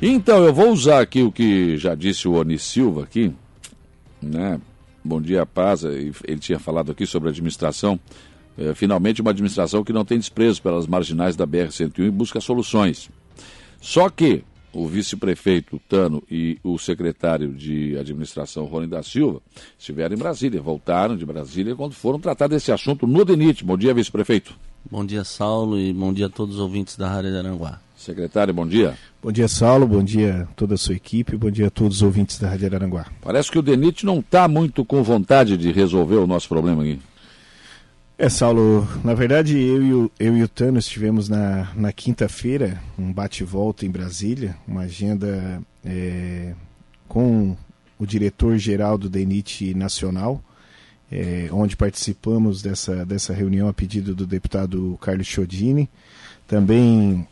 Então, eu vou usar aqui o que já disse o Oni Silva aqui, né? Bom dia, paz. Ele tinha falado aqui sobre a administração. É, finalmente, uma administração que não tem desprezo pelas marginais da BR-101 e busca soluções. Só que o vice-prefeito Tano e o secretário de administração, Rony da Silva, estiveram em Brasília, voltaram de Brasília quando foram tratar desse assunto no DENIT. Bom dia, vice-prefeito. Bom dia, Saulo, e bom dia a todos os ouvintes da Rádio Aranguá. Secretário, bom dia. Bom dia, Saulo, bom dia a toda a sua equipe, bom dia a todos os ouvintes da Rádio Aranguá. Parece que o DENIT não está muito com vontade de resolver o nosso problema aqui. É, Saulo, na verdade eu e o, eu e o Tano estivemos na, na quinta-feira, um bate-volta em Brasília, uma agenda é, com o diretor-geral do DENIT Nacional, é, onde participamos dessa, dessa reunião a pedido do deputado Carlos Chodini. Também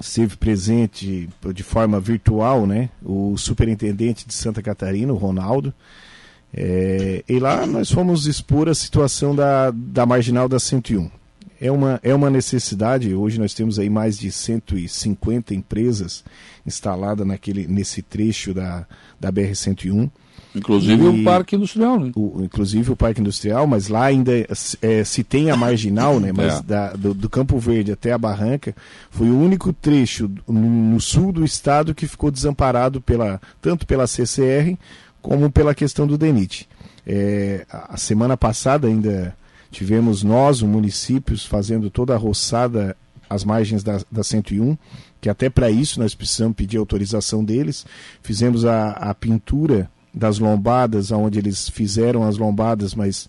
esteve presente de forma virtual né, o superintendente de Santa Catarina, o Ronaldo, é, e lá nós fomos expor a situação da, da marginal da 101. É uma, é uma necessidade, hoje nós temos aí mais de 150 empresas instaladas naquele, nesse trecho da, da BR-101. Inclusive e, o Parque Industrial, né? O, inclusive o Parque Industrial, mas lá ainda é, se tem a marginal, né? Mas é. da, do, do, Campo Verde até a Barranca, foi o único trecho no, no sul do estado que ficou desamparado pela, tanto pela CCR como pela questão do DENIT. É, a semana passada ainda tivemos nós, os municípios, fazendo toda a roçada às margens da, da 101, que até para isso nós precisamos pedir autorização deles. Fizemos a, a pintura das lombadas, onde eles fizeram as lombadas, mas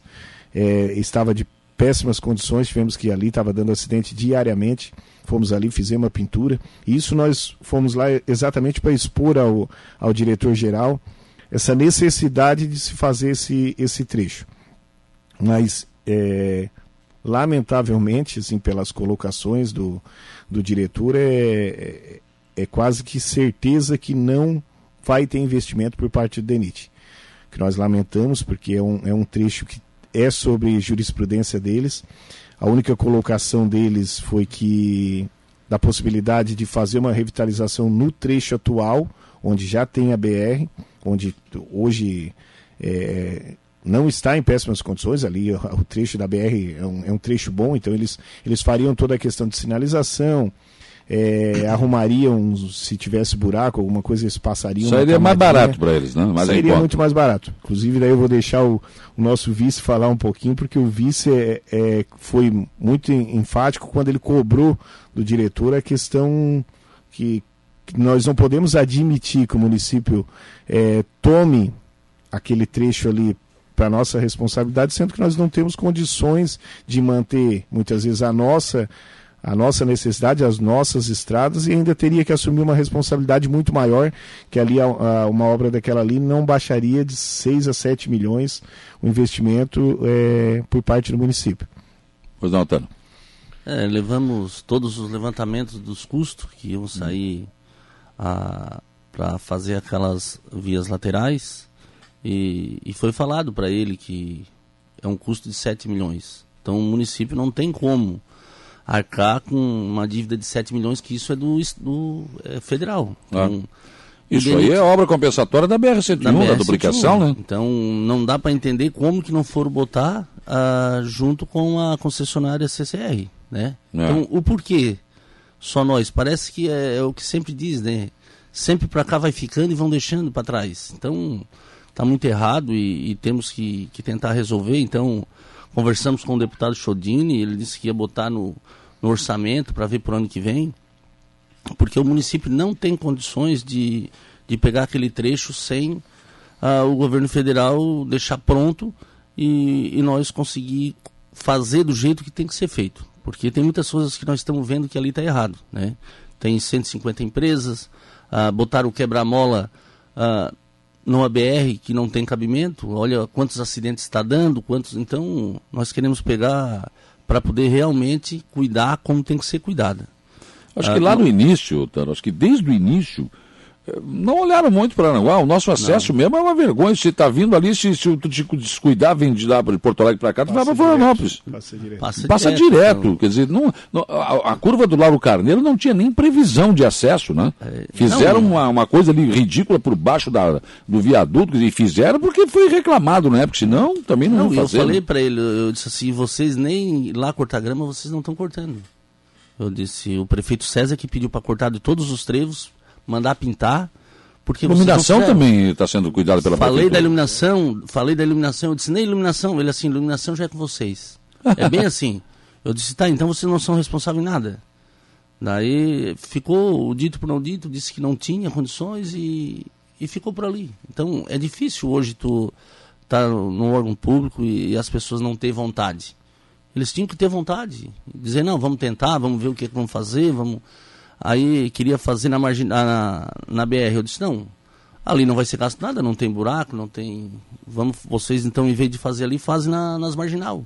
é, estava de péssimas condições, tivemos que ir ali, estava dando acidente diariamente. Fomos ali, fizemos a pintura. E isso nós fomos lá exatamente para expor ao, ao diretor-geral essa necessidade de se fazer esse, esse trecho. Mas, é, lamentavelmente, assim, pelas colocações do, do diretor, é, é, é quase que certeza que não vai ter investimento por parte do DENIT. Que nós lamentamos, porque é um, é um trecho que é sobre jurisprudência deles. A única colocação deles foi que da possibilidade de fazer uma revitalização no trecho atual, onde já tem a BR, onde hoje é, não está em péssimas condições ali, o trecho da BR é um, é um, trecho bom, então eles, eles fariam toda a questão de sinalização, é, arrumariam, se tivesse buraco, alguma coisa, eles passariam. Sairia mais barato para eles, né? Mais Sairia muito mais barato. Inclusive, daí eu vou deixar o, o nosso vice falar um pouquinho, porque o vice é, é, foi muito enfático quando ele cobrou do diretor a questão que, nós não podemos admitir que o município é, tome aquele trecho ali para nossa responsabilidade, sendo que nós não temos condições de manter muitas vezes a nossa a nossa necessidade, as nossas estradas e ainda teria que assumir uma responsabilidade muito maior, que ali a, a, uma obra daquela ali não baixaria de 6 a 7 milhões o investimento é, por parte do município. Pois não, Tano. É, levamos todos os levantamentos dos custos que iam sair para fazer aquelas vias laterais e, e foi falado para ele que é um custo de 7 milhões. Então o município não tem como arcar com uma dívida de 7 milhões, que isso é do, do é, federal. Ah. Então, isso aí é obra compensatória da BR-101, da, BR da, duplicação, né? Então não dá para entender como que não foram botar ah, junto com a concessionária CCR, né? É. Então o porquê só nós. Parece que é, é o que sempre diz, né? Sempre para cá vai ficando e vão deixando para trás. Então, está muito errado e, e temos que, que, tentar resolver. Então, conversamos com o deputado Chodini, ele disse que ia botar no, no orçamento para ver para o ano que vem, porque o município não tem condições de, de pegar aquele trecho sem uh, o governo federal deixar pronto e, e nós conseguir fazer do jeito que tem que ser feito. Porque tem muitas coisas que nós estamos vendo que ali está errado. Né? Tem 150 empresas, ah, botaram o quebra-mola ah, numa BR que não tem cabimento, olha quantos acidentes está dando, quantos. Então, nós queremos pegar para poder realmente cuidar como tem que ser cuidada. Acho ah, que lá no início, Tano, acho que desde o início não olharam muito para Aranguá. O nosso acesso não. mesmo é uma vergonha. Se está vindo ali, se, se tu te descuidar, vem de lá de Porto Alegre para cá, tu vai para Florianópolis. Passa direto. Passa, Passa direto. direto. Quer dizer, não, não a, a, curva do Lauro Carneiro não tinha nem previsão de acesso, né? É, fizeram não, uma, uma coisa ali ridícula por baixo da, do viaduto, e fizeram porque foi reclamado, né? Porque senão também não, não Eu falei para ele, eu disse assim, vocês nem lá cortar grama, vocês não estão cortando. Eu disse, o prefeito César que pediu para cortar de todos os trevos, mandar pintar, porque iluminação também está sendo cuidada pela Falei prefeitura. da iluminação, falei da iluminação, eu disse, nem iluminação, ele assim, iluminação já é com vocês. É bem assim. Eu disse, tá, então vocês não são responsáveis em nada. Daí ficou o dito por não dito, disse que não tinha condições e, e ficou por ali. Então é difícil hoje tu estar tá no órgão público e, e as pessoas não ter vontade. Eles tinham que ter vontade. Dizer, não, vamos tentar, vamos ver o que, é que vamos fazer, vamos. Aí queria fazer na, margin... na, na BR. Eu disse, não, ali não vai ser gasto nada, não tem buraco, não tem. Vamos, vocês então, em vez de fazer ali, fazem na, nas marginal.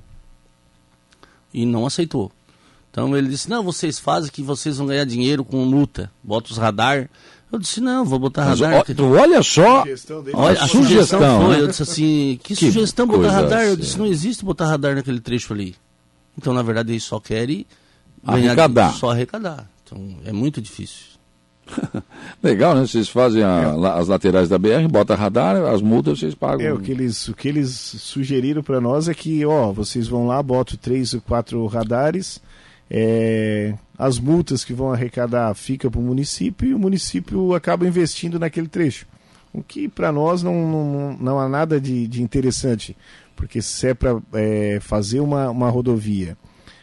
E não aceitou. Então ele disse, não, vocês fazem que vocês vão ganhar dinheiro com multa. Bota os radar. Eu disse, não, vou botar Mas, radar. Ó, olha só olha, a, sugestão, foi. Né? Eu disse assim, que, que sugestão botar radar? Eu disse, não existe botar radar naquele trecho ali. Então, na verdade, eles só querem arrecadar. só arrecadar. Então, é muito difícil. Legal, né? Vocês fazem a, é. as laterais da BR, bota radar, as multas vocês pagam. É, o que eles, o que eles sugeriram para nós é que, ó, vocês vão lá, botam três ou quatro radares, é, as multas que vão arrecadar fica para o município e o município acaba investindo naquele trecho. O que para nós não, não, não há nada de, de interessante, porque se é para é, fazer uma, uma rodovia,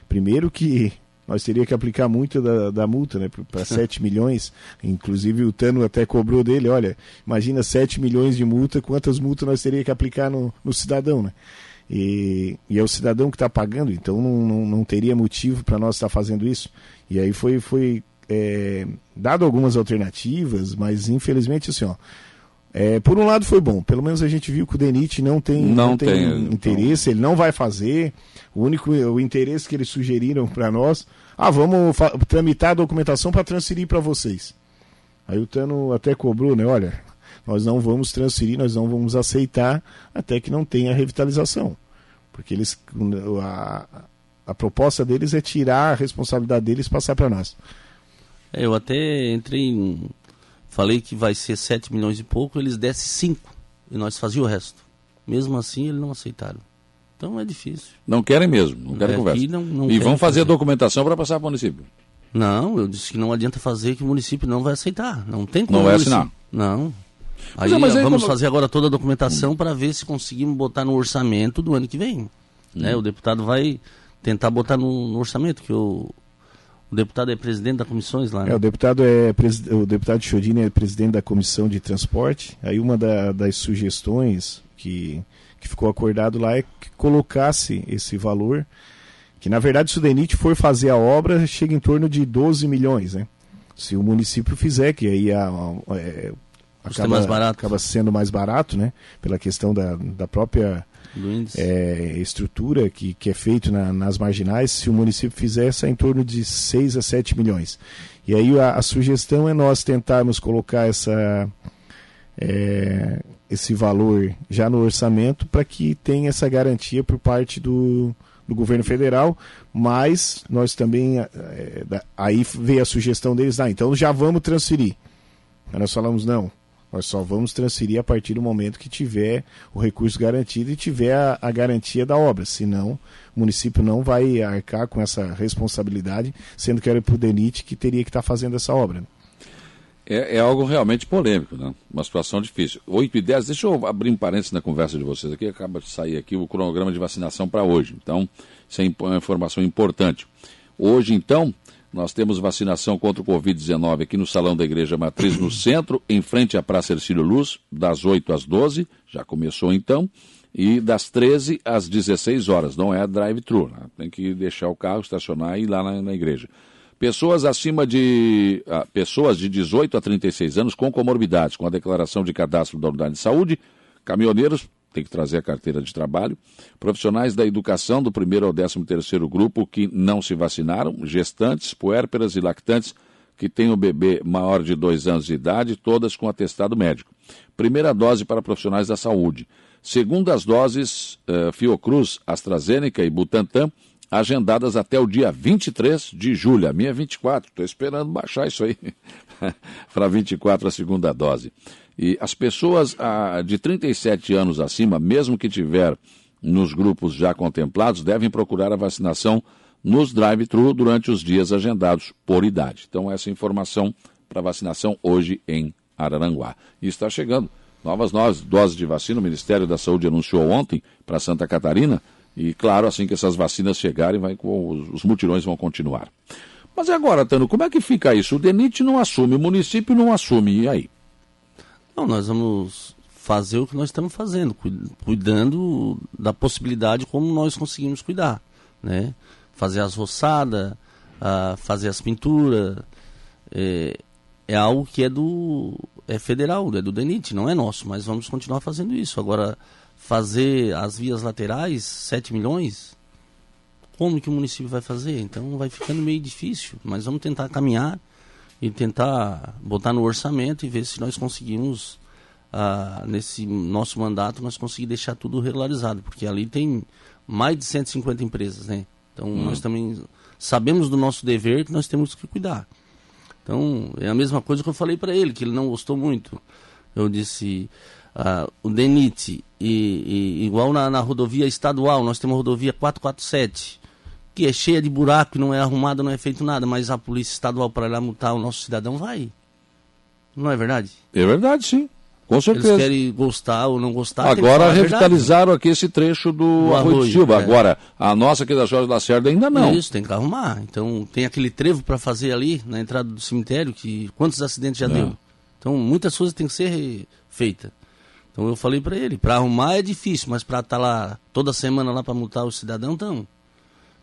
primeiro que nós teria que aplicar muito da, da multa, né, para 7 milhões. Inclusive o Tano até cobrou dele, olha, imagina 7 milhões de multa, quantas multas nós teria que aplicar no, no cidadão, né? E, e é o cidadão que está pagando, então não, não, não teria motivo para nós estar tá fazendo isso. E aí foi, foi é, dado algumas alternativas, mas infelizmente assim, ó, é, por um lado foi bom, pelo menos a gente viu que o Denit não tem, não, não tem, tem, interesse, ele não vai fazer. O único o interesse que eles sugeriram para nós, ah, vamos tramitar a documentação para transferir para vocês. Aí o Tano até cobrou, né? Olha, nós não vamos transferir, nós não vamos aceitar até que não tenha revitalização. Porque eles a, a proposta deles é tirar a responsabilidade deles e passar para nós. É, eu até entrei em Falei que vai ser 7 milhões e pouco, eles dessem 5 e nós fazíamos o resto. Mesmo assim, eles não aceitaram. Então é difícil. Não querem mesmo, não querem é, conversa. Não, não e vão fazer, fazer a documentação para passar para o município. Não, eu disse que não adianta fazer que o município não vai aceitar. Não tem como. Não vai assinar. Não. Aí, mas, mas aí vamos como... fazer agora toda a documentação para ver se conseguimos botar no orçamento do ano que vem. Né? Hum. Né? O deputado vai tentar botar no, no orçamento, que o, o deputado é presidente da comissões lá, né? É, o deputado é o deputado Chodini é presidente da comissão de transporte. Aí uma da, das sugestões que, que ficou acordado lá é que colocasse esse valor, que na verdade se o DENIT for fazer a obra, chega em torno de 12 milhões, né? Se o município fizer, que aí a, a, é, acaba, acaba sendo mais barato, né? Pela questão da, da própria é, estrutura que, que é feito na, nas marginais, se o município fizesse, é em torno de 6 a 7 milhões. E aí a, a sugestão é nós tentarmos colocar essa, é, esse valor já no orçamento para que tenha essa garantia por parte do, do governo federal, mas nós também, é, aí veio a sugestão deles, ah, então já vamos transferir. Aí nós falamos, não, nós só vamos transferir a partir do momento que tiver o recurso garantido e tiver a, a garantia da obra. Senão, o município não vai arcar com essa responsabilidade, sendo que era o DENIT que teria que estar tá fazendo essa obra. É, é, algo realmente polêmico, né? uma situação difícil. 8 e 10, deixa eu abrir um parênteses na conversa de vocês aqui, acaba de sair aqui o cronograma de vacinação para hoje. Então, isso é uma informação importante. Hoje, então, nós temos vacinação contra o Covid-19 aqui no Salão da Igreja Matriz, no centro, em frente à Praça Ercílio Luz, das 8 às 12, já começou então, e das 13 às 16 horas. Não é drive-thru, né? tem que deixar o carro, estacionar e ir lá na, na igreja. Pessoas acima de. Ah, pessoas de 18 a 36 anos com comorbidades, com a declaração de cadastro da unidade de saúde, caminhoneiros, tem que trazer a carteira de trabalho. Profissionais da educação do primeiro ao décimo terceiro grupo que não se vacinaram, gestantes, puérperas e lactantes que tem o bebê maior de dois anos de idade, todas com atestado médico. Primeira dose para profissionais da saúde. Segundas doses uh, Fiocruz, AstraZeneca e Butantan, agendadas até o dia 23 de julho. A minha é 24, estou esperando baixar isso aí para 24 a segunda dose. E as pessoas ah, de 37 anos acima, mesmo que tiver nos grupos já contemplados, devem procurar a vacinação nos drive-thru durante os dias agendados por idade. Então, essa informação para vacinação hoje em Araranguá. E está chegando novas doses de vacina. O Ministério da Saúde anunciou ontem para Santa Catarina. E, claro, assim que essas vacinas chegarem, vai, os mutirões vão continuar. Mas e agora, Tano, como é que fica isso? O DENIT não assume, o município não assume, e aí? Não, nós vamos fazer o que nós estamos fazendo, cuidando da possibilidade como nós conseguimos cuidar, né? Fazer as roçadas, fazer as pinturas, é, é algo que é do é federal, é do DENIT, não é nosso, mas vamos continuar fazendo isso. Agora, fazer as vias laterais, 7 milhões, como que o município vai fazer? Então vai ficando meio difícil, mas vamos tentar caminhar e tentar botar no orçamento e ver se nós conseguimos, ah, nesse nosso mandato, nós conseguir deixar tudo regularizado, porque ali tem mais de 150 empresas, né? Então hum. nós também sabemos do nosso dever que nós temos que cuidar. Então, é a mesma coisa que eu falei para ele, que ele não gostou muito. Eu disse, uh, o DENIT, e, e igual na, na, rodovia estadual, nós temos a rodovia 447, que é cheia de buraco, não é arrumada, não é feito nada, mas a polícia estadual para lá multar o nosso cidadão vai. Não é verdade? É verdade, sim. Com certeza. Eles querem gostar ou não gostar. Agora revitalizaram aqui esse trecho do, do Arroio de Silva. É. Agora, a nossa aqui da Jorge Lacerda ainda não. Isso, tem que arrumar. Então, tem aquele trevo para fazer ali, na entrada do cemitério, que quantos acidentes já é. deu? Então, muitas coisas têm que ser feitas. Então, eu falei para ele, para arrumar é difícil, mas para estar tá lá toda semana lá para multar o cidadão, então...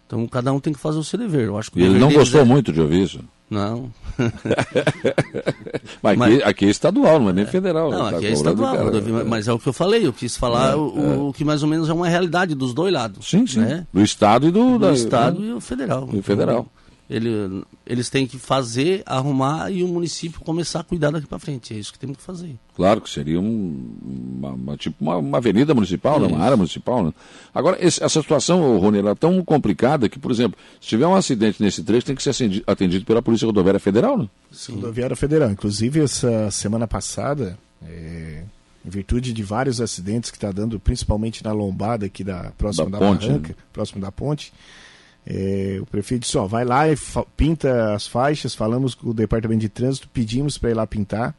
Então, cada um tem que fazer o seu dever. Eu acho que ele não gostou é... muito de ouvir isso? Não. mas, aqui, aqui, é estadual, não é nem federal. Não, né? aqui tá é estadual. Cara, mas é o que eu falei, eu quis falar é, o, é. o, que mais ou menos é uma realidade dos dois lados. Sim, sim. Né? Do Estado e do... Do da, Estado né? e o federal. E o federal. Ele, eles têm que fazer, arrumar e o município começar a cuidar daqui para frente. É isso que temos que fazer. Claro que seria um, uma, uma, tipo uma, uma, avenida municipal, né? uma área municipal. Né? Agora, esse, essa situação, Rony, ela é tão complicada que, por exemplo, se tiver um acidente nesse trecho, tem que ser atendido pela Polícia Rodoviária Federal, né? Sim. Rodoviária Federal. Inclusive, essa semana passada, é, em virtude de vários acidentes que está dando, principalmente na lombada aqui da próxima da, da ponte, barranca, né? próximo da ponte, é, o prefeito disse, ó, vai lá e pinta as faixas, falamos com o departamento de trânsito, pedimos para ir lá pintar.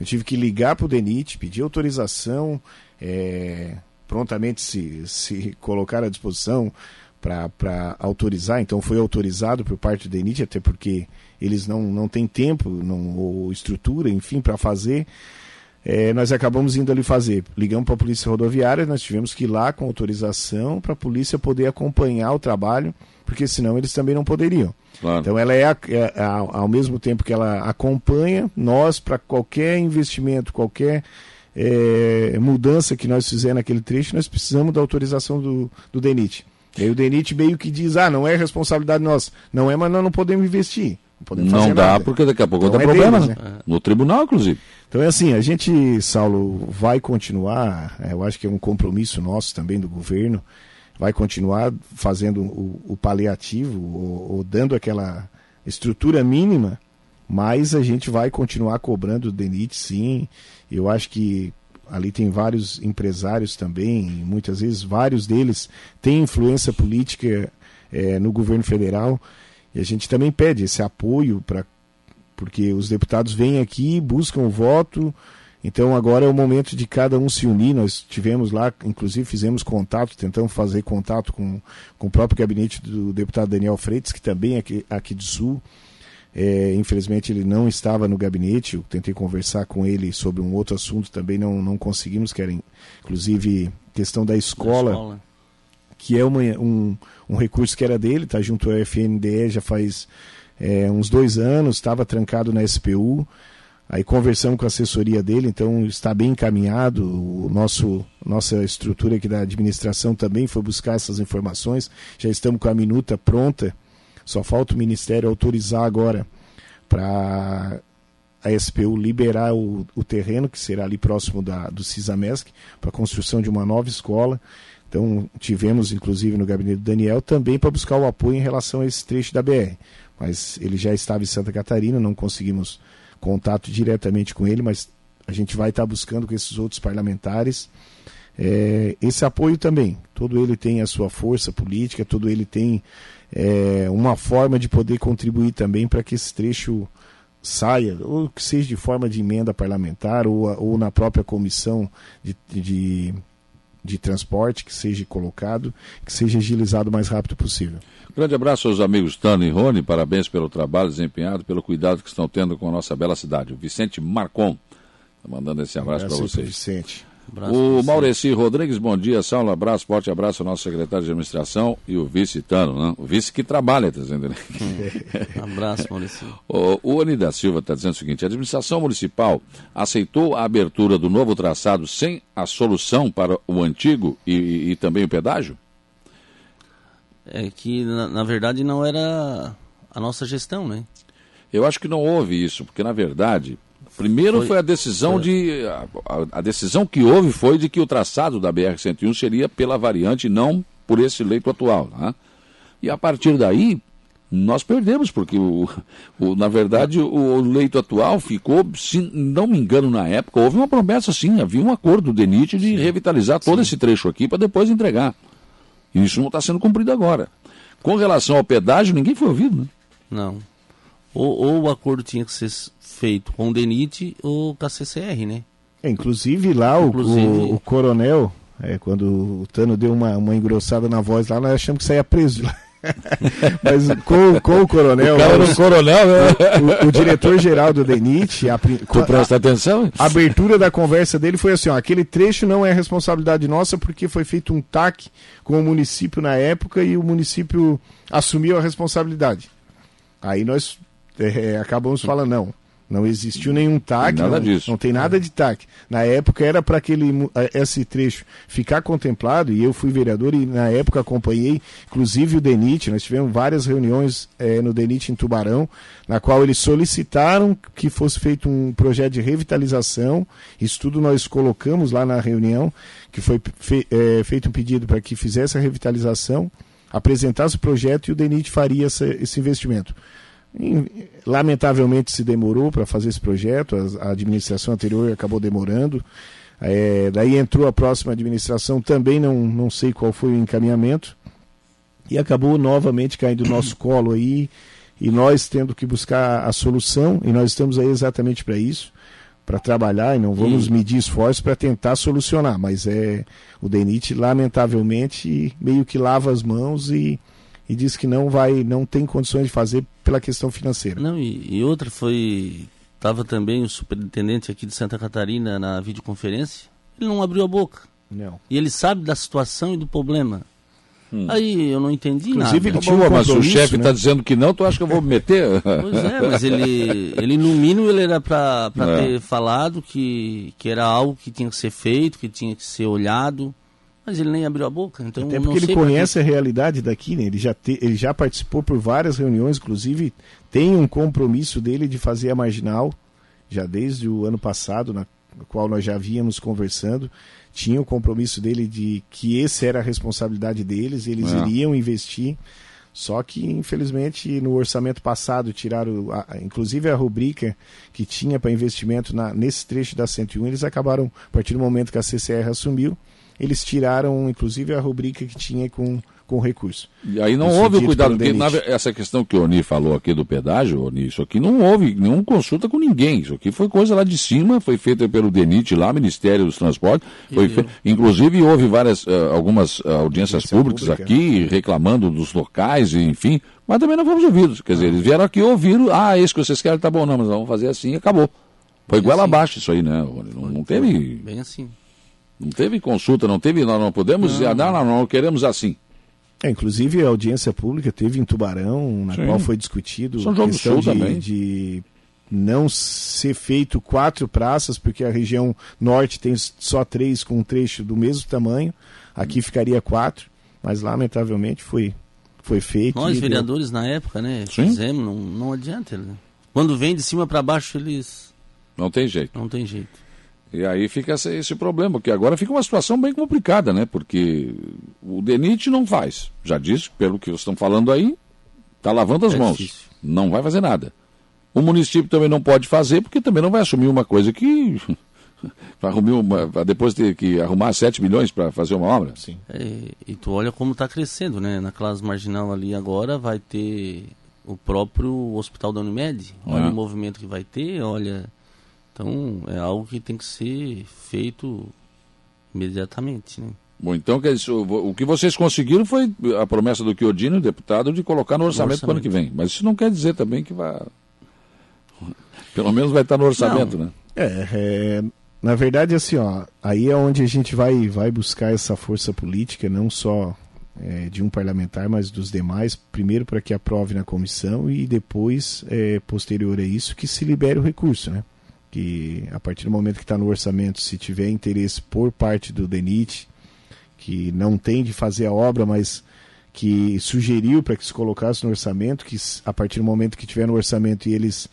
Eu tive que ligar para o DENIT, pedir autorização, é, prontamente se, se colocar à disposição para autorizar. Então foi autorizado por parte do DENIT, até porque eles não, não têm tempo não, ou estrutura, enfim, para fazer. É, nós acabamos indo ali fazer. Ligamos para a Polícia Rodoviária, nós tivemos que ir lá com autorização para a polícia poder acompanhar o trabalho porque senão eles também não poderiam. Claro. Então ela é, é, é, ao mesmo tempo que ela acompanha nós para qualquer investimento, qualquer é, mudança que nós fizermos naquele trecho, nós precisamos da autorização do, do DENIT. E aí o DENIT meio que diz, ah, não é responsabilidade nossa. Não é, mas nós não podemos investir. Não, podemos não dá, nada. porque daqui a pouco então, ter é problema, deles, né? né? No tribunal, inclusive. Então é assim, a gente, Saulo, vai continuar, é, eu acho que é um compromisso nosso também do governo, vai continuar fazendo o, o paliativo ou, ou, dando aquela estrutura mínima, mas a gente vai continuar cobrando o DENIT, sim. Eu acho que ali tem vários empresários também, muitas vezes vários deles têm influência política é, no governo federal, e a gente também pede esse apoio para porque os deputados vêm aqui, buscam o voto, então agora é o momento de cada um se unir. Nós tivemos lá, inclusive fizemos contato, tentamos fazer contato com, com o próprio gabinete do deputado Daniel Freitas, que também é aqui, aqui do Sul. É, infelizmente ele não estava no gabinete, eu tentei conversar com ele sobre um outro assunto, também não, não conseguimos, que era inclusive questão da escola, da escola. que é uma, um, um recurso que era dele, está junto ao FNDE já faz é, uns dois anos, estava trancado na SPU, Aí conversamos com a assessoria dele, então está bem encaminhado. O nosso nossa estrutura aqui da administração também foi buscar essas informações. Já estamos com a minuta pronta. Só falta o Ministério autorizar agora para a SPU liberar o, o, terreno, que será ali próximo da, do CISAMESC, para a construção de uma nova escola. Então, tivemos, inclusive, no gabinete do Daniel, também para buscar o apoio em relação a esse trecho da BR. Mas ele já estava em Santa Catarina, não conseguimos contato diretamente com ele, mas a gente vai estar buscando com esses outros parlamentares é, esse apoio também. Todo ele tem a sua força política, todo ele tem é, uma forma de poder contribuir também para que esse trecho saia, ou que seja de forma de emenda parlamentar, ou, ou na própria comissão de, de, de transporte, que seja colocado, que seja agilizado o mais rápido possível. Grande abraço aos amigos Tano e Rony, parabéns pelo trabalho desempenhado, pelo cuidado que estão tendo com a nossa bela cidade. O Vicente Marcon, tá mandando esse abraço para vocês. Vicente. Abraço, o Maureci Rodrigues, bom dia, Saulo, abraço, forte abraço ao nosso secretário de administração e o vice Tano, né? o vice que trabalha, tá dizendo né? abraço, Maureci. O, o Oni da Silva está dizendo o seguinte: a administração municipal aceitou a abertura do novo traçado sem a solução para o antigo e, e, e também o pedágio? É que, na, na verdade, não era a nossa gestão, né? Eu acho que não houve isso, porque, na verdade, Primeiro foi, foi a decisão de. A, a, decisão que houve foi de que o traçado da BR-101 seria pela variante, não por esse leito atual. Né? E a partir daí, nós perdemos, porque, o, o na verdade, o, o, leito atual ficou, se não me engano, na época, houve uma promessa, sim, havia um acordo do DENIT de sim. revitalizar todo sim. esse trecho aqui para depois entregar. E isso não está sendo cumprido agora. Com relação ao pedágio, ninguém foi ouvido, né? Não. Ou, ou o acordo tinha que ser feito com o DENIT ou com a CCR, né? É, inclusive lá inclusive... O, o, coronel, é, quando o Tano deu uma, uma engrossada na voz lá, nós achamos que saía preso lá. Mas com, com o coronel. O cara os, coronel, né? O, o diretor-geral do DENIT. A, tu presta atenção? A abertura da conversa dele foi assim: ó, aquele trecho não é responsabilidade nossa porque foi feito um TAC com o município na época e o município assumiu a responsabilidade. Aí nós é, acabamos falando, não. Não existiu nenhum TAC, nada não, disso. não tem nada de TAC. Na época era para aquele esse trecho ficar contemplado e eu fui vereador e na época acompanhei, inclusive o DENIT, nós tivemos várias reuniões é, no DENIT em Tubarão, na qual eles solicitaram que fosse feito um projeto de revitalização. Isso tudo nós colocamos lá na reunião, que foi fe, é, feito um pedido para que fizesse a revitalização, apresentasse o projeto e o DENIT faria essa, esse investimento. Lamentavelmente se demorou para fazer esse projeto, a, administração anterior acabou demorando. É, daí entrou a próxima administração, também não, não sei qual foi o encaminhamento, e acabou novamente caindo no nosso colo aí, e nós tendo que buscar a solução, e nós estamos aí exatamente para isso, para trabalhar, e não vamos medir esforços para tentar solucionar, mas é o DENIT, lamentavelmente, meio que lava as mãos e e diz que não vai, não tem condições de fazer pela questão financeira. Não, e, e outra foi, estava também o superintendente aqui de Santa Catarina na videoconferência, ele não abriu a boca. Não. E ele sabe da situação e do problema. Hum. Aí eu não entendi Inclusive, nada. Ele tinha um mas o chefe está né? Tá dizendo que não, tu acha que eu vou me meter? Pois é, mas ele, ele no mínimo ele era para é. ter falado que, que era algo que tinha que ser feito, que tinha que ser olhado. Mas ele nem abriu a boca. Então Até porque ele conhece a realidade daqui, né? Ele já, te, ele já participou por várias reuniões, inclusive tem um compromisso dele de fazer a marginal, já desde o ano passado, na qual nós já víamos conversando. Tinha o compromisso dele de que esse era a responsabilidade deles, eles é. iriam investir. Só que, infelizmente, no orçamento passado tiraram, a, inclusive a rubrica que tinha para investimento na, nesse trecho da 101, eles acabaram, a partir do momento que a CCR assumiu, eles tiraram, inclusive, a rubrica que tinha com, com recurso. E aí não houve o cuidado, porque na, essa questão que o Oni falou aqui do pedágio, Oni, isso aqui não houve nenhuma consulta com ninguém. Isso aqui foi coisa lá de cima, foi feita pelo DENIT lá, Ministério dos Transportes. Foi fe... Inclusive houve várias, uh, algumas uh, audiências públicas pública. aqui, reclamando dos locais, enfim, mas também não fomos ouvidos. Quer dizer, eles vieram aqui ouviram, ah, isso que vocês querem tá bom, não, mas vamos fazer assim e acabou. Foi igual assim. abaixo isso aí, né? Não, não teve. Bem assim. Não teve consulta, não teve, nós não podemos não. dizer, não, não, não, queremos assim. É, inclusive a audiência pública teve em Tubarão, na Sim. qual foi discutido São João questão do Sul de, também. de não ser feito quatro praças, porque a região norte tem só três com um trecho do mesmo tamanho, aqui ficaria quatro, mas lamentavelmente foi, foi feito. Nós, vereadores, deu... na época, né, Sim. fizemos, não, não adianta, né? Quando vem de cima para baixo, eles. Não tem jeito. Não tem jeito. E aí fica esse, problema, porque agora fica uma situação bem complicada, né? Porque o DENIT não faz. Já disse, pelo que vocês estão falando aí, está lavando as é mãos. Difícil. Não vai fazer nada. O município também não pode fazer, porque também não vai assumir uma coisa que. vai uma, depois ter que arrumar 7 milhões para fazer uma obra. Sim. É, e tu olha como está crescendo, né? Na classe marginal ali agora vai ter o próprio Hospital da Unimed. Olha é. o movimento que vai ter, olha. Então é algo que tem que ser feito imediatamente, né? Bom, então o que vocês conseguiram foi a promessa do Chiodino, deputado, de colocar no orçamento, no orçamento. para o ano que vem. Mas isso não quer dizer também que vai. Pelo menos vai estar no orçamento, não. né? É, é, na verdade, assim, ó, aí é onde a gente vai, vai buscar essa força política, não só é, de um parlamentar, mas dos demais, primeiro para que aprove na comissão e depois, é, posterior a isso, que se libere o recurso, né? Que a partir do momento que está no orçamento, se tiver interesse por parte do DENIT, que não tem de fazer a obra, mas que sugeriu para que se colocasse no orçamento, que a partir do momento que tiver no orçamento e eles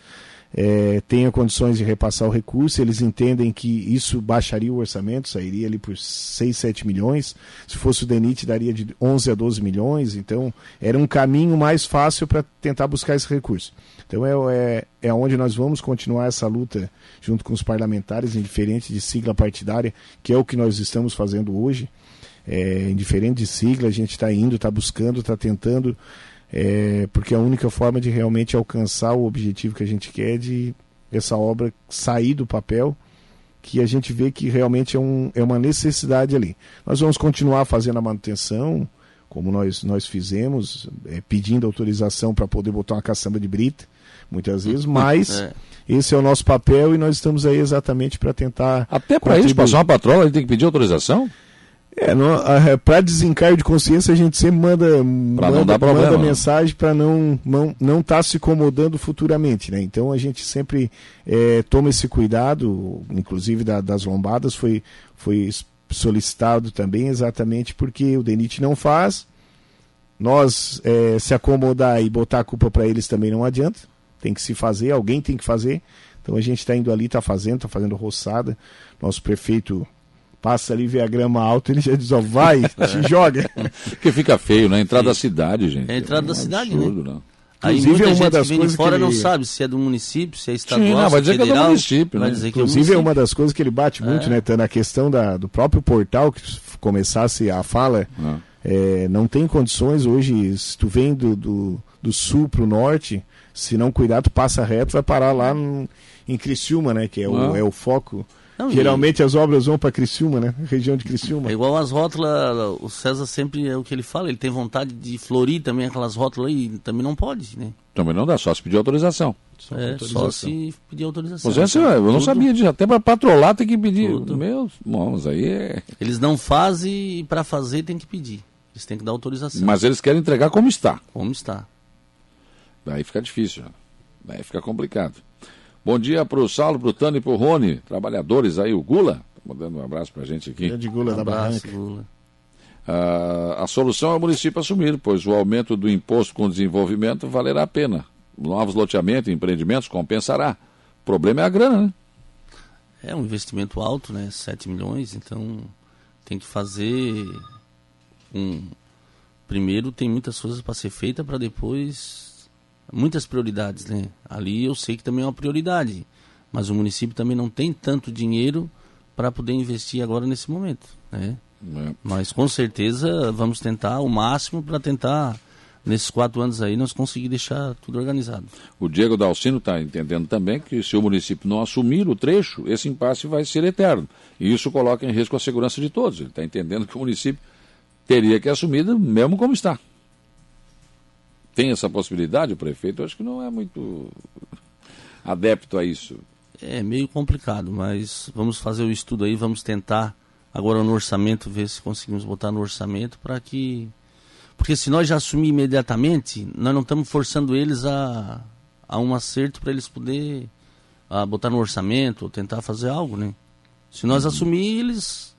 é, tenha condições de repassar o recurso, eles entendem que isso baixaria o orçamento, sairia ali por 6, 7 milhões. Se fosse o DENIT, daria de 11 a 12 milhões. Então, era um caminho mais fácil para tentar buscar esse recurso. Então, é, é, é onde nós vamos continuar essa luta junto com os parlamentares, indiferente de sigla partidária, que é o que nós estamos fazendo hoje. É, indiferente de sigla, a gente está indo, está buscando, está tentando é, porque é a única forma de realmente alcançar o objetivo que a gente quer de essa obra sair do papel, que a gente vê que realmente é, um, é uma necessidade ali. Nós vamos continuar fazendo a manutenção, como nós, nós fizemos, é, pedindo autorização para poder botar uma caçamba de brita, muitas vezes, mas é. esse é o nosso papel e nós estamos aí exatamente para tentar. Até para isso, passar uma patrola, ele tem que pedir autorização? É, para desencargo de consciência a gente sempre manda, manda, problema, manda mensagem para não não não estar tá se incomodando futuramente, né? Então a gente sempre é, toma esse cuidado, inclusive da, das lombadas foi foi solicitado também exatamente porque o DENIT não faz, nós é, se acomodar e botar a culpa para eles também não adianta, tem que se fazer, alguém tem que fazer. Então a gente está indo ali, está fazendo, está fazendo roçada. Nosso prefeito passa ali, vê a grama alta, ele já diz, ó, vai, te joga. Porque fica feio, né? Entrada da cidade, gente. É a entrada é um da cidade, né? absurdo, né? Aí Inclusive, muita é uma das que vem de fora ele... não sabe se é do município, se é estadual, Sim, não, vai dizer federal, que é do município, né? Inclusive, é, município. é, uma das coisas que ele bate muito, é. né? Tá na questão da, do próprio portal, que começasse a fala, é, não tem condições hoje, se tu vem do, do, do sul para o norte, se não cuidar, tu passa reto, vai parar lá no, em Criciúma, né? Que é, o, é o foco não, Geralmente e... as obras vão para Criciúma, né? Região de Criciúma. É igual as rótulas, o César sempre é o que ele fala, ele tem vontade de florir também aquelas rótulas aí, também não pode, né? Também não dá, só se pedir autorização. Só, é, autorização. só se pedir autorização. É, eu não Tudo. sabia disso, até para patrolar tem que pedir. Tudo. Meu, mas aí é... Eles não fazem e para fazer tem que pedir. Eles têm que dar autorização. Mas eles querem entregar como está. Como está. Daí fica difícil, daí fica complicado. Bom dia para o Saulo, para o Tano e para o Rony, trabalhadores aí, o Gula. Tá mandando um abraço para a gente aqui. Grande Gula um da Barranca. Gula. Ah, a solução é o município assumir, pois o aumento do imposto com desenvolvimento valerá a pena. Novos loteamentos e empreendimentos compensará. O problema é a grana, né? É um investimento alto, né? 7 milhões, então tem que fazer um. Primeiro tem muitas coisas para ser feita para depois muitas prioridades, né? Ali eu sei que também é uma prioridade, mas o município também não tem tanto dinheiro para poder investir agora nesse momento, né? É. Mas com certeza vamos tentar o máximo para tentar nesses quatro anos aí nós conseguir deixar tudo organizado. O Diego Dalcino está entendendo também que se o município não assumir o trecho, esse impasse vai ser eterno. E isso coloca em risco a segurança de todos. Ele está entendendo que o município teria que assumir mesmo como está tem essa possibilidade, o prefeito acho que não é muito adepto a isso. É meio complicado, mas vamos fazer o estudo aí, vamos tentar agora no orçamento, ver se conseguimos botar no orçamento para que. Porque se nós já assumir imediatamente, nós não estamos forçando eles a, a um acerto para eles poder a botar no orçamento ou tentar fazer algo, né? Se nós uhum. assumir, eles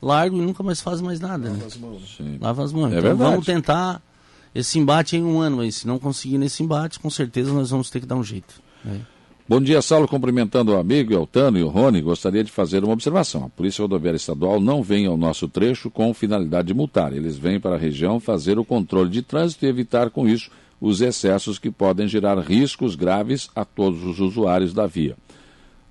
largam e nunca mais fazem mais nada. Lava né? as mãos. Lava as mãos. É então verdade. vamos tentar esse embate em um ano, mas se não conseguir nesse embate, com certeza nós vamos ter que dar um jeito. É. Bom dia, Saulo. Cumprimentando o amigo, o Tano e o Rony, gostaria de fazer uma observação. A Polícia Rodoviária Estadual não vem ao nosso trecho com finalidade de multar. Eles vêm para a região fazer o controle de trânsito e evitar com isso os excessos que podem gerar riscos graves a todos os usuários da via.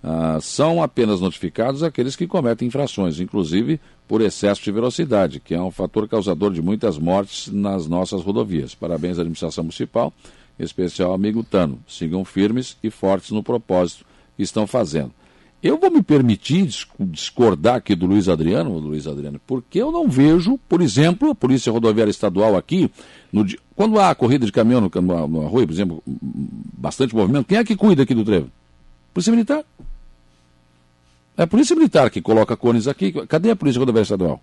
Ah, são apenas notificados aqueles que cometem infrações, inclusive por excesso de velocidade, que é um fator causador de muitas mortes nas nossas rodovias. Parabéns à administração municipal, em especial ao amigo Tano. Sigam firmes e fortes no propósito que estão fazendo. Eu vou me permitir discordar aqui do Luiz Adriano, Luiz Adriano, porque eu não vejo, por exemplo, a Polícia Rodoviária Estadual aqui, no, quando há corrida de caminhão no, no, no rua, por exemplo, bastante movimento, quem é que cuida aqui do trevo? Polícia Militar. É a Polícia Militar que coloca cones aqui. Cadê a Polícia Rodoviária Estadual?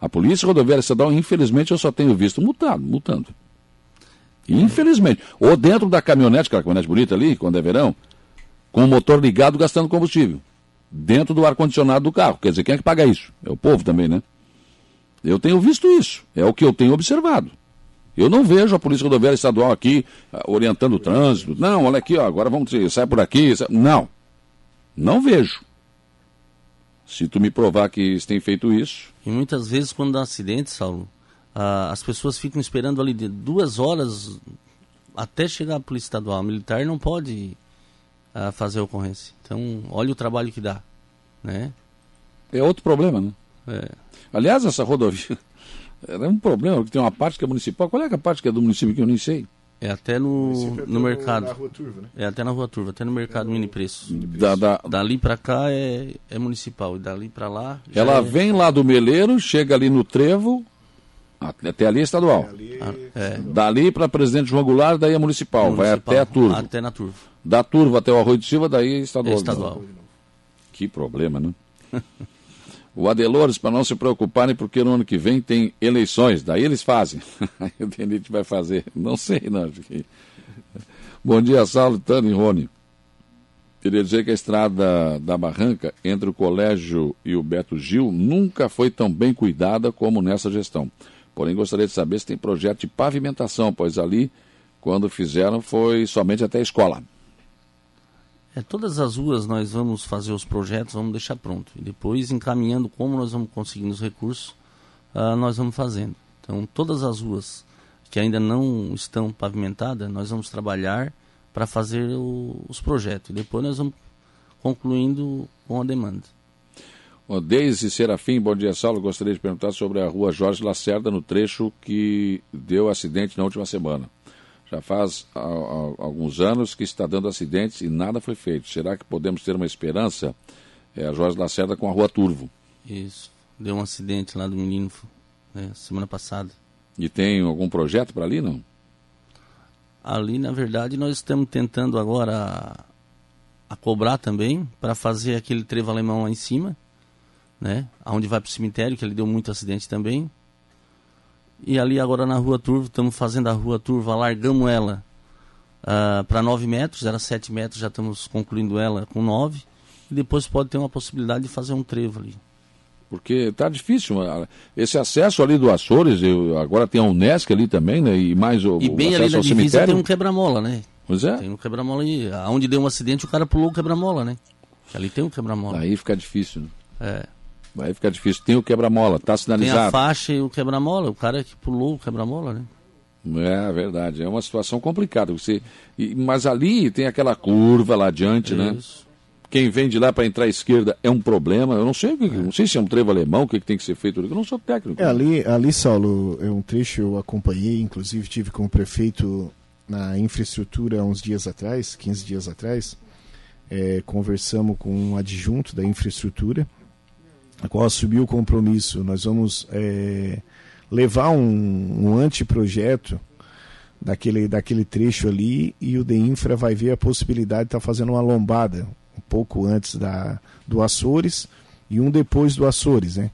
A Polícia Rodoviária Estadual, infelizmente, eu só tenho visto multado, multando. Infelizmente. Ou dentro da caminhonete, aquela caminhonete bonita ali, quando é verão, com o motor ligado gastando combustível. Dentro do ar-condicionado do carro. Quer dizer, quem é que paga isso? É o povo também, né? Eu tenho visto isso. É o que eu tenho observado. Eu não vejo a Polícia Rodoviária Estadual aqui uh, orientando o trânsito. Não, olha aqui, ó, agora vamos sair por aqui. Não. Não vejo. Se tu me provar que eles têm feito isso. E muitas vezes, quando dá acidente, Saulo, ah, as pessoas ficam esperando ali de duas horas até chegar a Polícia Estadual. A militar não pode ah, fazer a ocorrência. Então, olha o trabalho que dá. Né? É outro problema, né? É. Aliás, essa rodovia é um problema, porque tem uma parte que é municipal. Qual é a parte que é do município que eu nem sei? É até no, no mercado. Na rua Turva, né? É até na rua Turva, até no mercado mini preço. Da, da... Dali para cá é, é municipal e dali para lá. Ela é... vem lá do Meleiro, chega ali no Trevo, até ali é estadual. Ali, ah, é. Dali para Presidente João Goulart, daí é municipal, é municipal, vai até a Turva. Até na Turva. Da Turva até o Arroio de Silva, daí é estadual. É estadual. Que problema, né? o Adelores, para não se preocuparem, porque no ano que vem tem eleições, daí eles fazem. O Denite vai fazer. Não sei, não. Bom dia, Saulo, Tano e Rony. Queria dizer que a estrada da Barranca entre o colégio e o Beto Gil nunca foi tão bem cuidada como nessa gestão. Porém, gostaria de saber se tem projeto de pavimentação, pois ali, quando fizeram, foi somente até a escola. É, todas as ruas nós vamos fazer os projetos, vamos deixar pronto. E depois, encaminhando como nós vamos conseguindo os recursos, uh, nós vamos fazendo. Então, todas as ruas que ainda não estão pavimentadas, nós vamos trabalhar para fazer o, os projetos. E depois nós vamos concluindo com a demanda. O Deise Serafim, bom dia, Saulo. Gostaria de perguntar sobre a rua Jorge Lacerda, no trecho que deu acidente na última semana. Já faz a, a, alguns anos que está dando acidentes e nada foi feito. Será que podemos ter uma esperança? É a Jorge Lacerda com a Rua Turvo. Isso. Deu um acidente lá do menino né, semana passada. E tem algum projeto para ali, não? Ali, na verdade, nós estamos tentando agora a, a cobrar também para fazer aquele trevo alemão lá em cima, né? Onde vai para o cemitério, que ele deu muito acidente também. E ali agora na Rua Turva, estamos fazendo a Rua Turva, largamos ela uh, para 9 metros, era 7 metros, já estamos concluindo ela com 9. E depois pode ter uma possibilidade de fazer um trevo ali. Porque está difícil. Esse acesso ali do Açores, eu, agora tem a Unesc ali também, né? E mais o, e bem o ali na divisa cemitério. tem um quebra-mola, né? Pois é. Tem um quebra-mola aí. Onde deu um acidente, o cara pulou o quebra-mola, né? Ali tem um quebra-mola. Aí fica difícil, né? É. Vai ficar difícil. Tem o quebra-mola, tá sinalizado. Tem a faixa e o quebra-mola, o cara que pulou o quebra-mola, né? É verdade, é uma situação complicada. Você, e, mas ali tem aquela curva lá adiante, né? Isso. né? Quem vem de lá para entrar à esquerda é um problema. Eu não sei, é. não sei se é um trevo alemão, o que, que tem que ser feito. Eu não sou técnico. É, ali, ali, Saulo, é um trecho eu acompanhei, inclusive tive com o prefeito na infraestrutura há uns dias atrás, 15 dias atrás. É, conversamos com um adjunto da infraestrutura a qual assumiu o compromisso. Nós vamos é, levar um, um anteprojeto daquele, daquele trecho ali e o DEINFRA vai ver a possibilidade de estar tá fazendo uma lombada um pouco antes da, do Açores e um depois do Açores. Né?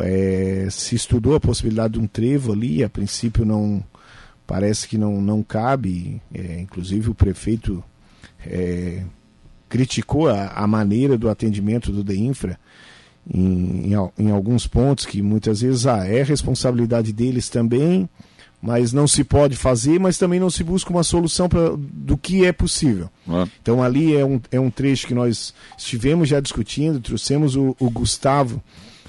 É, se estudou a possibilidade de um trevo ali, a princípio não parece que não, não cabe, é, inclusive o prefeito é, criticou a, a maneira do atendimento do DEINFRA em, em, em, alguns pontos que muitas vezes ah, é responsabilidade deles também, mas não se pode fazer, mas também não se busca uma solução pra, do que é possível. É. Então ali é um, é um trecho que nós estivemos já discutindo, trouxemos o, o Gustavo,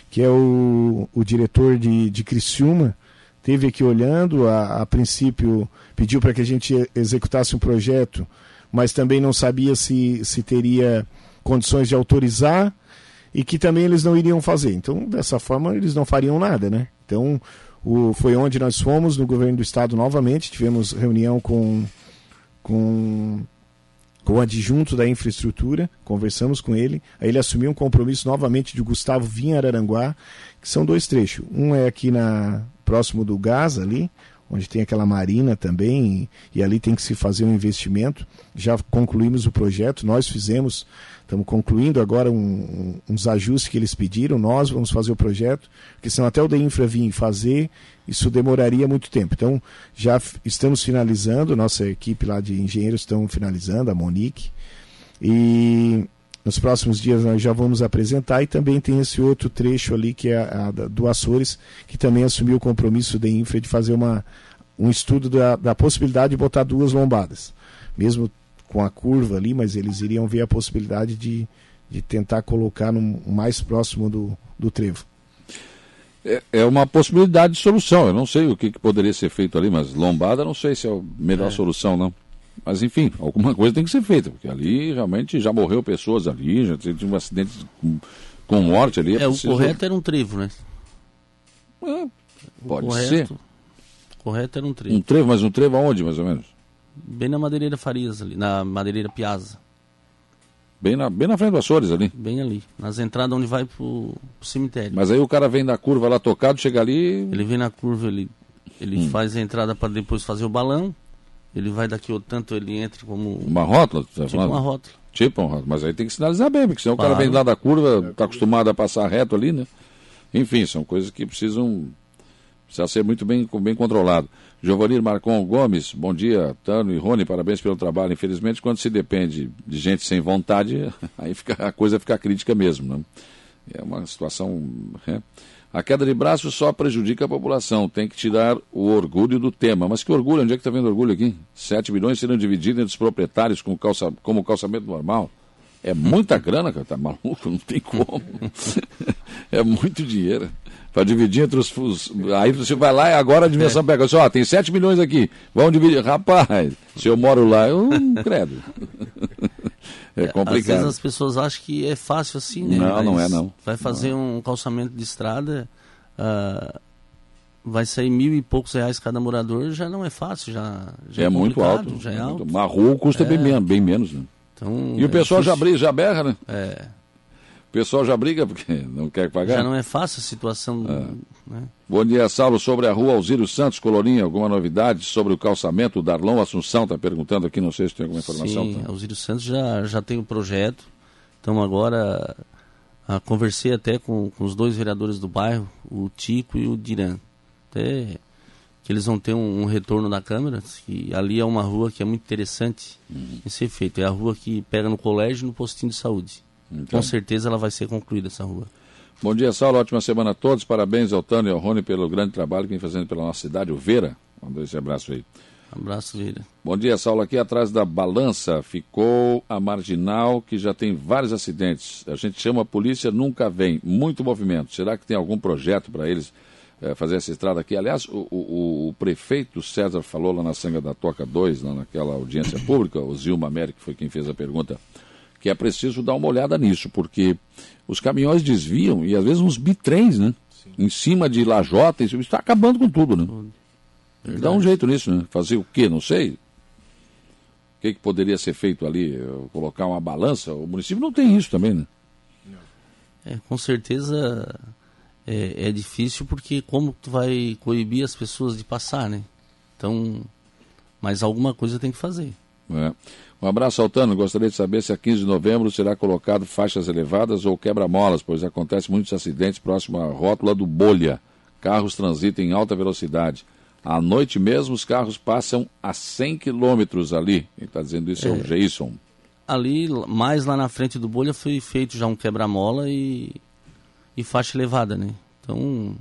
que é o, o diretor de, de Criciúma, teve aqui olhando, a, a princípio pediu para que a gente executasse um projeto, mas também não sabia se, se teria condições de autorizar e que também eles não iriam fazer. Então, dessa forma, eles não fariam nada, né? Então, o, foi onde nós fomos no governo do estado novamente, tivemos reunião com, com, com o adjunto da infraestrutura, conversamos com ele, aí ele assumiu um compromisso novamente de Gustavo Vinha Araranguá, que são dois trechos. Um é aqui na próximo do gás ali, onde tem aquela marina também, e, e ali tem que se fazer um investimento. Já concluímos o projeto, nós fizemos Estamos concluindo agora um, um, uns ajustes que eles pediram, nós vamos fazer o projeto, porque senão até o DEINFRA vir fazer, isso demoraria muito tempo. Então, já estamos finalizando, nossa equipe lá de engenheiros estão finalizando, a Monique, e nos próximos dias nós já vamos apresentar, e também tem esse outro trecho ali, que é a, a do Açores, que também assumiu o compromisso da Infra de fazer uma, um estudo da, da possibilidade de botar duas lombadas. Mesmo com a curva ali, mas eles iriam ver a possibilidade de, de tentar colocar no mais próximo do, do trevo. É, é, uma possibilidade de solução. Eu não sei o que, que, poderia ser feito ali, mas lombada não sei se é a melhor é. solução, não. Mas enfim, alguma coisa tem que ser feita, porque ali realmente já morreu pessoas ali, já teve um acidente com, com morte ali. É, é preciso... o correto era um trevo, né? É, pode correto, ser. O correto era um trevo. Um trevo, mas um trevo aonde, mais ou menos? Bem na Madeireira Farias ali, na Madeireira Piazza. Bem na, bem na frente do Açores ali? Bem ali, nas entradas onde vai pro, pro cemitério. Mas aí o cara vem da curva lá tocado, chega ali... Ele vem na curva, ele, ele hum. faz a entrada para depois fazer o balão, ele vai daqui, tanto ele entra como... Uma rótula? Tá tipo uma rótula. Tipo uma rótula, mas aí tem que sinalizar bem, porque senão claro. o cara vem lá da curva, está acostumado a passar reto ali, né? Enfim, são coisas que precisam, precisam ser muito bem, bem controlado. Giovanni Marcon Gomes, bom dia, Tano e Rony, parabéns pelo trabalho. Infelizmente, quando se depende de gente sem vontade, aí fica, a coisa fica crítica mesmo. Né? É uma situação. É. A queda de braço só prejudica a população, tem que tirar o orgulho do tema. Mas que orgulho? Onde é que está vendo orgulho aqui? 7 milhões serão divididos entre os proprietários com calça, como calçamento normal. É muita grana, cara, tá maluco? Não tem como. é muito dinheiro para dividir entre os, os, Aí você vai lá e agora a dimensão é. pega. Assim, ó, tem 7 milhões aqui, vamos dividir. Rapaz, se eu moro lá, eu credo. é complicado. Às vezes as pessoas acham que é fácil assim, né? Não, Mas não é não. Vai fazer não. um calçamento de estrada, uh, vai sair mil e poucos reais cada morador, já não é fácil, já, já é, é muito alto. Já é alto. Uma rua custa é. bem, bem menos, né? Então, e o é pessoal já, briga, já berra, né? É. O pessoal já briga porque não quer pagar. Já não é fácil a situação. É. Né? Bom dia, Saulo. Sobre a rua Alzírio Santos, Colorinha, alguma novidade sobre o calçamento? O Darlão Assunção está perguntando aqui, não sei se tem alguma informação. Sim, tá? Alzírio Santos já, já tem o um projeto. Então agora a, ah, conversei até com, com os dois vereadores do bairro, o Tico e o Diran. Até que eles vão ter um, um, retorno da Câmara, que ali é uma rua que é muito interessante uhum. em ser feito. É a rua que pega no colégio e no postinho de saúde. Então. Com certeza ela vai ser concluída essa rua. Bom dia, Saulo. Ótima semana a todos. Parabéns ao Tânia e ao Rony pelo grande trabalho que vem fazendo pela nossa cidade, o Vera. Manda esse abraço aí. Abraço, Vera. Bom dia, Saulo. Aqui atrás da balança ficou a marginal que já tem vários acidentes. A gente chama a polícia, nunca vem. Muito movimento. Será que tem algum projeto para eles é, fazer essa estrada aqui? Aliás, o, o, o, prefeito César falou lá na Sanga da Toca 2, lá naquela audiência pública, o Zilma América foi quem fez a pergunta que é preciso dar uma olhada nisso, porque os caminhões desviam e às vezes uns bitrens, né? Sim. Em cima de lajota, isso está acabando com tudo, né? Tem que dar um jeito nisso, né? Fazer o quê? Não sei. O que, que poderia ser feito ali? Colocar uma balança? O município não tem isso também, né? É, com certeza é, é, difícil porque como tu vai coibir as pessoas de passar, né? Então, mas alguma coisa tem que fazer. É. Um abraço, Altano. Gostaria de saber se a 15 de novembro será colocado faixas elevadas ou quebra-molas, pois acontece muitos acidentes próximo à rótula do Bolha. Carros transitam em alta velocidade. À noite mesmo, os carros passam a 100 quilômetros ali. Quem está dizendo isso é, é o Jason. Ali, mais lá na frente do Bolha, foi feito já um quebra-mola e, e faixa elevada, né? Então,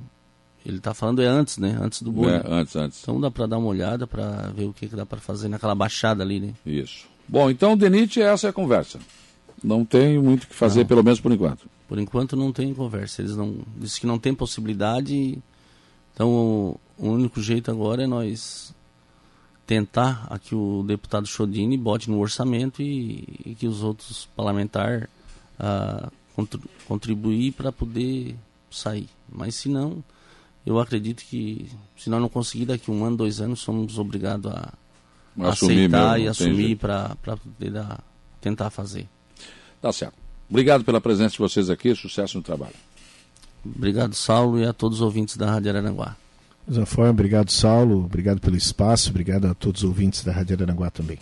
Ele está falando é antes, né? Antes do bolho. É, antes, antes. Então dá para dar uma olhada para ver o que, que dá para fazer naquela baixada ali, né? Isso. Bom, então, Denite, essa é a conversa. Não tem muito o que fazer, não. pelo menos por enquanto. Por enquanto não tem conversa. Eles não. Diz que não tem possibilidade. Então o, o único jeito agora é nós tentar aqui o deputado Chodini bote no orçamento e, e que os outros parlamentares uh, contribuir para poder sair. Mas se não, eu acredito que se nós não conseguir daqui um ano, dois anos, somos obrigados a, a aceitar mesmo, e assumir para tentar fazer. Tá certo. Obrigado pela presença de vocês aqui, sucesso no trabalho. Obrigado, Saulo, e a todos os ouvintes da Rádio Araranguá. mesma forma, obrigado, Saulo, obrigado pelo espaço, obrigado a todos os ouvintes da Rádio Araranguá também.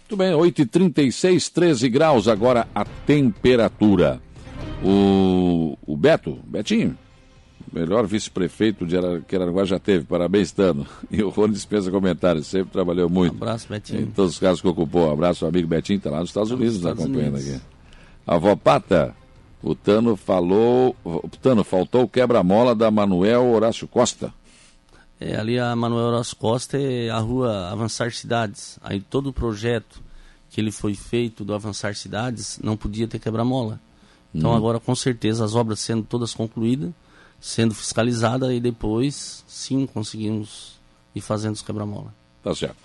Muito bem, 8h36, 13 graus agora a temperatura. O, o Beto, Betinho, melhor vice-prefeito de que Araranguá já teve, parabéns, Tano. E o Rony dispensa comentários, sempre trabalhou muito. Um abraço, Betinho. Em todos os casos que ocupou. Um abraço, amigo Betinho, está lá nos Estados Unidos, nos Estados acompanhando Unidos. aqui. A avó Pata, o Tano falou. O Tano, faltou o quebra-mola da Manuel Horácio Costa. É, ali a Manuel Horácio Costa é a rua Avançar Cidades. Aí todo o projeto que ele foi feito do Avançar Cidades não podia ter quebra-mola. Então hum. agora com certeza as obras sendo todas concluídas, sendo fiscalizadas e depois sim conseguimos ir fazendo os quebra-mola. Tá certo.